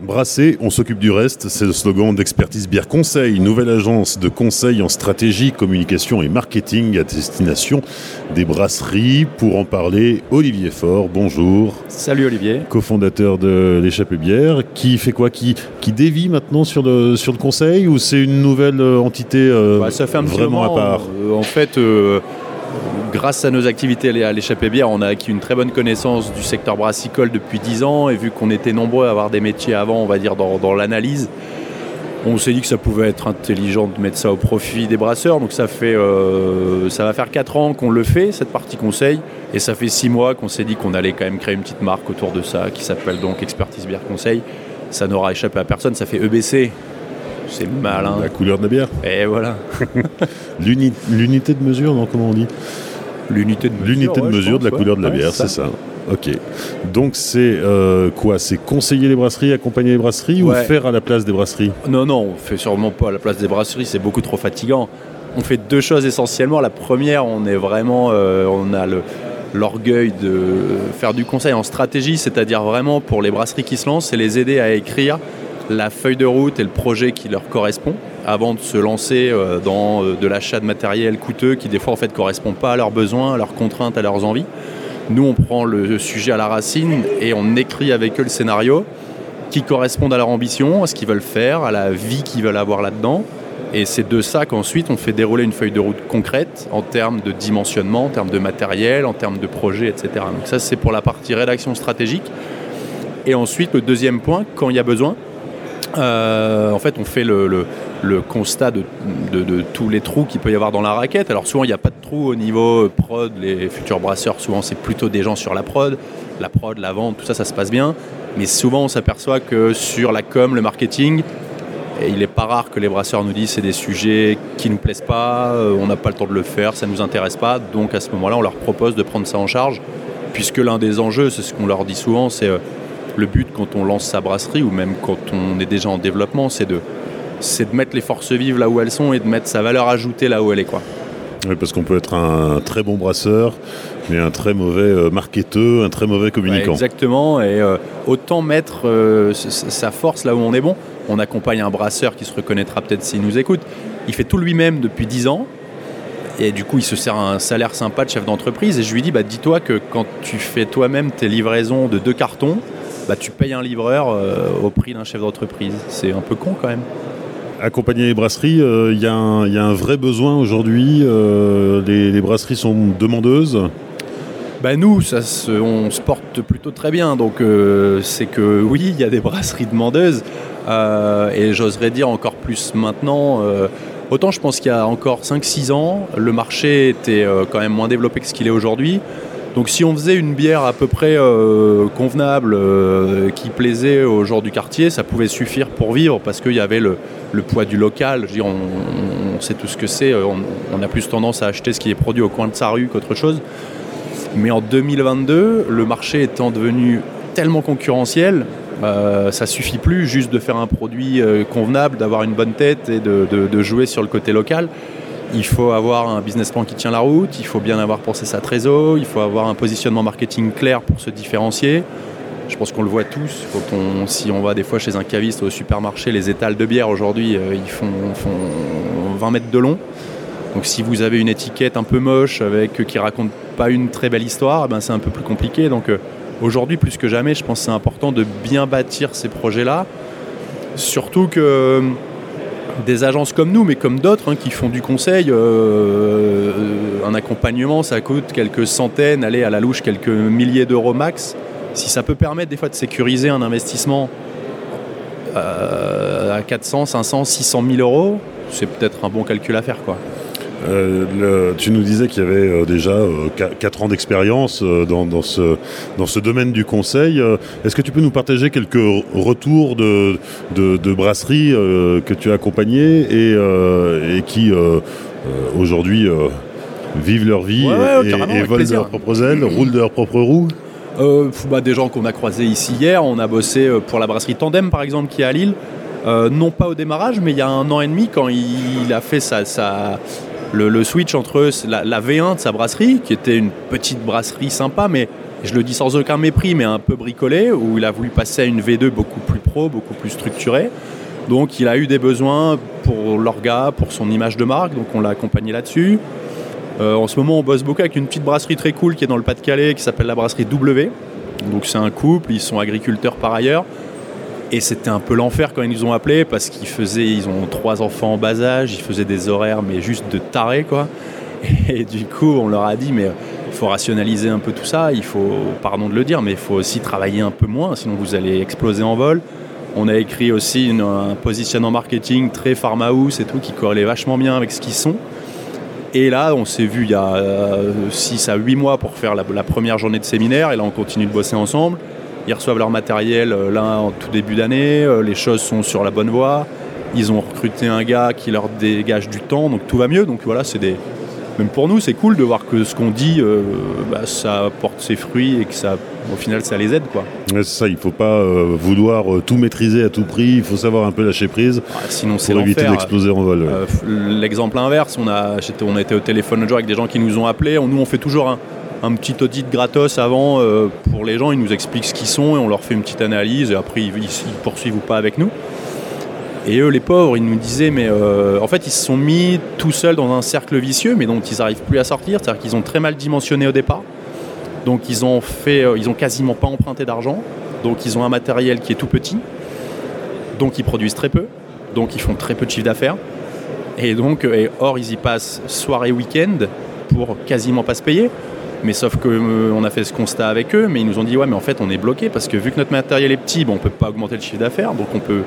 Brasser, on s'occupe du reste, c'est le slogan d'Expertise Bière Conseil, nouvelle agence de conseil en stratégie, communication et marketing à destination des brasseries. Pour en parler, Olivier Faure, bonjour. Salut Olivier. Cofondateur de l'échappée bière, qui fait quoi qui, qui dévie maintenant sur le, sur le conseil ou c'est une nouvelle euh, entité euh, bah, ça fait un vraiment moment, à part euh, En fait, grâce à nos activités à l'échappée bière, on a acquis une très bonne connaissance du secteur brassicole depuis 10 ans et vu qu'on était nombreux à avoir des métiers avant, on va dire, dans, l'analyse, on s'est dit que ça pouvait être intelligent de mettre ça au profit des brasseurs. Donc ça, fait, euh, ça va faire 4 ans qu'on le fait, cette partie conseil. Et ça fait 6 mois qu'on s'est dit qu'on allait quand même créer une petite marque autour de ça qui s'appelle donc Expertise Bière Conseil. Ça n'aura échappé à personne, ça fait EBC. C'est malin. La couleur de la bière. Et voilà. L'unité de mesure, non, comment on dit? L'unité de mesure, L'unité de, mesure de la couleur de la bière, c'est ça. Ok. Donc c'est euh, quoi? C'est conseiller les brasseries, accompagner les brasseries ou faire à la place des brasseries? Non, non, on fait sûrement pas à la place des brasseries, c'est beaucoup trop fatigant. On fait deux choses essentiellement. La première, on est vraiment, euh, on a l'orgueil de faire du conseil en stratégie, c'est-à-dire vraiment pour les brasseries qui se lancent, c'est les aider à écrire la feuille de route et le projet qui leur correspond avant de se lancer euh, dans euh, de l'achat de matériel coûteux qui des fois en fait correspond pas à leurs besoins, à leurs contraintes, à leurs envies. Nous on prend le sujet à la racine et on écrit avec eux le scénario qui correspond à leur ambition, à ce qu'ils veulent faire, à la vie qu'ils veulent avoir là-dedans. Et c'est de ça qu'ensuite on fait dérouler une feuille de route concrète en termes de dimensionnement, en termes de matériel, en termes de projet, etc. Donc ça c'est pour la partie rédaction stratégique. Et ensuite le deuxième point, quand il y a besoin, euh, en fait, on fait le, constat de, tous les trous qu'il peut y avoir dans la raquette. Alors souvent, il n'y a pas de trous au niveau prod. Les futurs brasseurs, souvent, c'est plutôt des gens sur la prod. La prod, la vente, tout ça, ça se passe bien. Mais souvent, on s'aperçoit que sur la com, le marketing, il n'est pas rare que les brasseurs nous disent c'est des sujets qui ne nous plaisent pas, euh, on n'a pas le temps de le faire, ça ne nous intéresse pas. Donc à ce moment-là, on leur propose de prendre ça en charge. Puisque l'un des enjeux, c'est ce qu'on leur dit souvent, c'est euh, le but quand on lance sa brasserie ou même quand on est déjà en développement, c'est de, c'est de mettre les forces vives là où elles sont et de mettre sa valeur ajoutée là où elle est. Quoi. Oui, parce qu'on peut être un très bon brasseur, mais un très mauvais euh, marketeur, un très mauvais communicant. exactement, et euh, autant mettre euh, sa force là où on est bon. On accompagne un brasseur qui se reconnaîtra peut-être s'il nous écoute. Il fait tout lui-même depuis 10 ans, et du coup, il se sert un salaire sympa de chef d'entreprise. Et je lui dis, bah, dis-toi que quand tu fais toi-même tes livraisons de deux cartons, bah, tu payes un livreur euh, au prix d'un chef d'entreprise. C'est un peu con quand même. Accompagner les brasseries, il euh, y, a un vrai besoin aujourd'hui. Euh, les, brasseries sont demandeuses. Bah nous, ça on se porte plutôt très bien. Donc c'est que oui, il y a des brasseries demandeuses. et j'oserais dire encore plus maintenant. autant je pense qu'il y a encore 5-6 ans, le marché était quand même moins développé que ce qu'il est aujourd'hui. Donc si on faisait une bière à peu près euh, convenable, euh, qui plaisait aux gens du quartier, ça pouvait suffire pour vivre parce qu'il y avait le, poids du local. Je on, sait tout ce que c'est. On, a plus tendance à acheter ce qui est produit au coin de sa rue qu'autre chose. Mais en 2022, le marché étant devenu tellement concurrentiel, euh, ça suffit plus juste de faire un produit convenable, d'avoir une bonne tête et de, jouer sur le côté local. Il faut avoir un business plan qui tient la route, il faut bien avoir pensé sa trésor, il faut avoir un positionnement marketing clair pour se différencier. Je pense qu'on le voit tous. On, si on va des fois chez un caviste au supermarché, les étals de bière aujourd'hui, euh, ils font, 20 mètres de long. Donc si vous avez une étiquette un peu moche avec qui raconte pas une très belle histoire, eh ben c'est un peu plus compliqué. Donc euh, aujourd'hui, plus que jamais, je pense que c'est important de bien bâtir ces projets-là. Surtout que des agences comme nous, mais comme d'autres hein, qui font du conseil. Euh, euh, un accompagnement, ça coûte quelques centaines, aller à la louche quelques milliers d'euros max. Si ça peut permettre des fois de sécuriser un investissement euh, à 400, 500, 600 000 euros, c'est peut-être un bon calcul à faire. quoi. Euh, tu nous disais qu'il y avait euh, déjà 4 euh, ans d'expérience dans, ce, dans ce domaine du conseil. Est-ce que tu peux nous partager quelques retours de, de, brasseries que tu as accompagnées et, qui aujourd'hui vivent leur vie et, volent leurs propres ailes, roulent de leurs propres roues? Bah, Des gens qu'on a croisés ici hier. On a bossé pour la brasserie Tandem par exemple qui est à Lille. non pas au démarrage, mais il y a un an et demi, quand il, a fait sa, le, switch entre la, V1 de sa brasserie, qui était une petite brasserie sympa, mais je le dis sans aucun mépris, mais un peu bricolé, où il a voulu passer à une V2 beaucoup plus pro, beaucoup plus structurée. Donc il a eu des besoins pour l'orga, pour son image de marque, donc on l'a accompagné là-dessus. Euh, en ce moment, on bosse beaucoup avec une petite brasserie très cool qui est dans le Pas-de-Calais, qui s'appelle la brasserie W. Donc c'est un couple, ils sont agriculteurs par ailleurs. Et c'était un peu l'enfer quand ils nous ont appelés parce qu'ils faisaient, ils ont trois enfants en bas âge, ils faisaient des horaires mais juste de tarés quoi. Et du coup, on leur a dit mais il faut rationaliser un peu tout ça, il faut, pardon de le dire, mais il faut aussi travailler un peu moins, sinon vous allez exploser en vol. On a écrit aussi un positionnement marketing très pharma house et tout qui corrélait vachement bien avec ce qu'ils sont. Et là, on s'est vu il y a 6 euh, à 8 mois pour faire la, première journée de séminaire. Et là, on continue de bosser ensemble. Ils reçoivent leur matériel euh, là en tout début d'année. Euh, les choses sont sur la bonne voie. Ils ont recruté un gars qui leur dégage du temps. Donc tout va mieux. Donc voilà, c'est des, même pour nous, c'est cool de voir que ce qu'on dit, euh, bah, ça porte ses fruits et que ça, au final, ça les aide. Quoi. c'est ça, il ne faut pas euh, vouloir euh, tout maîtriser à tout prix, il faut savoir un peu lâcher prise ah, sinon c'est pour éviter d'exploser en vol. L'exemple inverse, on a, on a été au téléphone un jour avec des gens qui nous ont appelés, nous on fait toujours un, petit audit gratos avant pour les gens, ils nous expliquent ce qu'ils sont et on leur fait une petite analyse et après ils, poursuivent ou pas avec nous. Et eux, les pauvres, ils nous disaient, mais euh, en fait, ils se sont mis tout seuls dans un cercle vicieux, mais dont ils n'arrivent plus à sortir. C'est-à-dire qu'ils ont très mal dimensionné au départ. Donc, ils ont fait, euh, ils ont quasiment pas emprunté d'argent. Donc, ils ont un matériel qui est tout petit. Donc, ils produisent très peu. Donc, ils font très peu de chiffre d'affaires. Et donc, euh, et or, ils y passent soirée, week-end pour quasiment pas se payer. Mais sauf qu'on a fait ce constat avec eux, mais ils nous ont dit ouais mais en fait on est bloqué parce que vu que notre matériel est petit, bon, on peut pas augmenter le chiffre d'affaires, donc on peut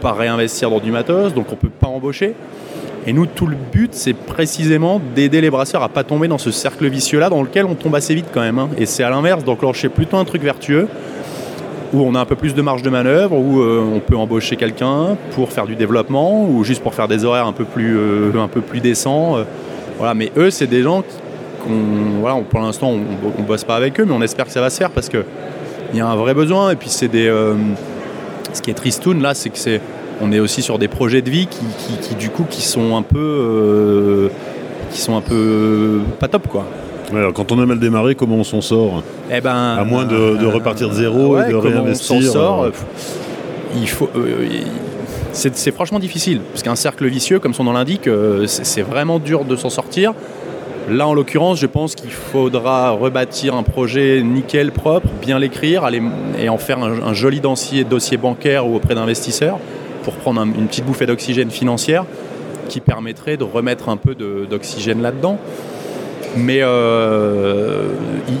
pas réinvestir dans du matos, donc on peut pas embaucher. Et nous, tout le but, c'est précisément d'aider les brasseurs à pas tomber dans ce cercle vicieux-là dans lequel on tombe assez vite quand même. Hein. Et c'est à l'inverse, d'enclencher plutôt un truc vertueux où on a un peu plus de marge de manœuvre, où euh, on peut embaucher quelqu'un pour faire du développement ou juste pour faire des horaires un peu plus, euh, un peu plus décents. Euh. voilà. Mais eux, c'est des gens voilà, pour l'instant, on, ne bosse pas avec eux, mais on espère que ça va se faire parce qu'il y a un vrai besoin. Et puis c'est des ce qui est tristoun là, c'est que c'est on est aussi sur des projets de vie qui, du coup qui sont un peu euh, qui sont un peu pas top quoi. quand on a mal démarré, comment on s'en sort? Eh ben, À moins de, repartir de zéro et de réinvestir. On s'en sort. Euh. il faut. Euh, c'est franchement difficile parce qu'un cercle vicieux, comme son nom l'indique, c'est vraiment dur de s'en sortir. Là, en l'occurrence, je pense qu'il faudra rebâtir un projet nickel, propre, bien l'écrire et en faire un, joli dossier, dossier bancaire ou auprès d'investisseurs pour prendre une petite bouffée d'oxygène financière qui permettrait de remettre un peu d'oxygène là-dedans. Mais euh,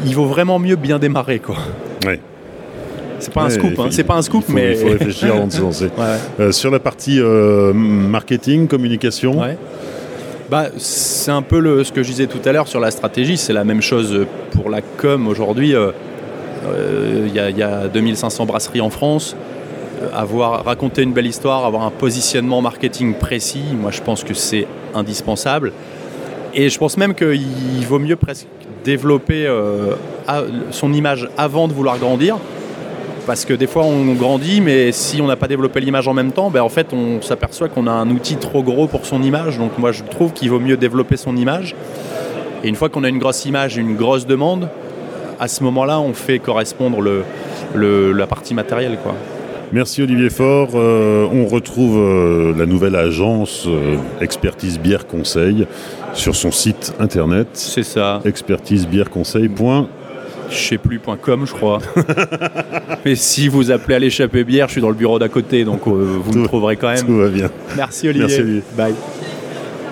il, vaut vraiment mieux bien démarrer, quoi. Ouais. C'est pas, un scoop, hein. c'est pas un scoop, mais il faut réfléchir avant de se lancer. Euh, sur la partie euh, marketing, communication, bah, c'est un peu le, ce que je disais tout à l'heure sur la stratégie, c'est la même chose pour la com aujourd'hui. Euh, euh, il y, a 2500 brasseries en France. Euh, avoir raconté une belle histoire, avoir un positionnement marketing précis, moi je pense que c'est indispensable. Et je pense même qu'il vaut mieux presque développer son image avant de vouloir grandir parce que des fois on grandit, mais si on n'a pas développé l'image en même temps, ben en fait on s'aperçoit qu'on a un outil trop gros pour son image. Donc moi je trouve qu'il vaut mieux développer son image. Et une fois qu'on a une grosse image, une grosse demande, à ce moment-là on fait correspondre le, la partie matérielle. Quoi. Merci Olivier Faure. Euh, on retrouve euh, la nouvelle agence euh, Expertise Bière Conseil sur son site internet. C'est ça. expertisebièreconseil.com je sais plus.com je crois. Mais si vous appelez à l'échappée bière, je suis dans le bureau d'à côté, donc euh, vous me trouverez quand même. Tout va bien. Merci Olivier. Merci Olivier. Bye.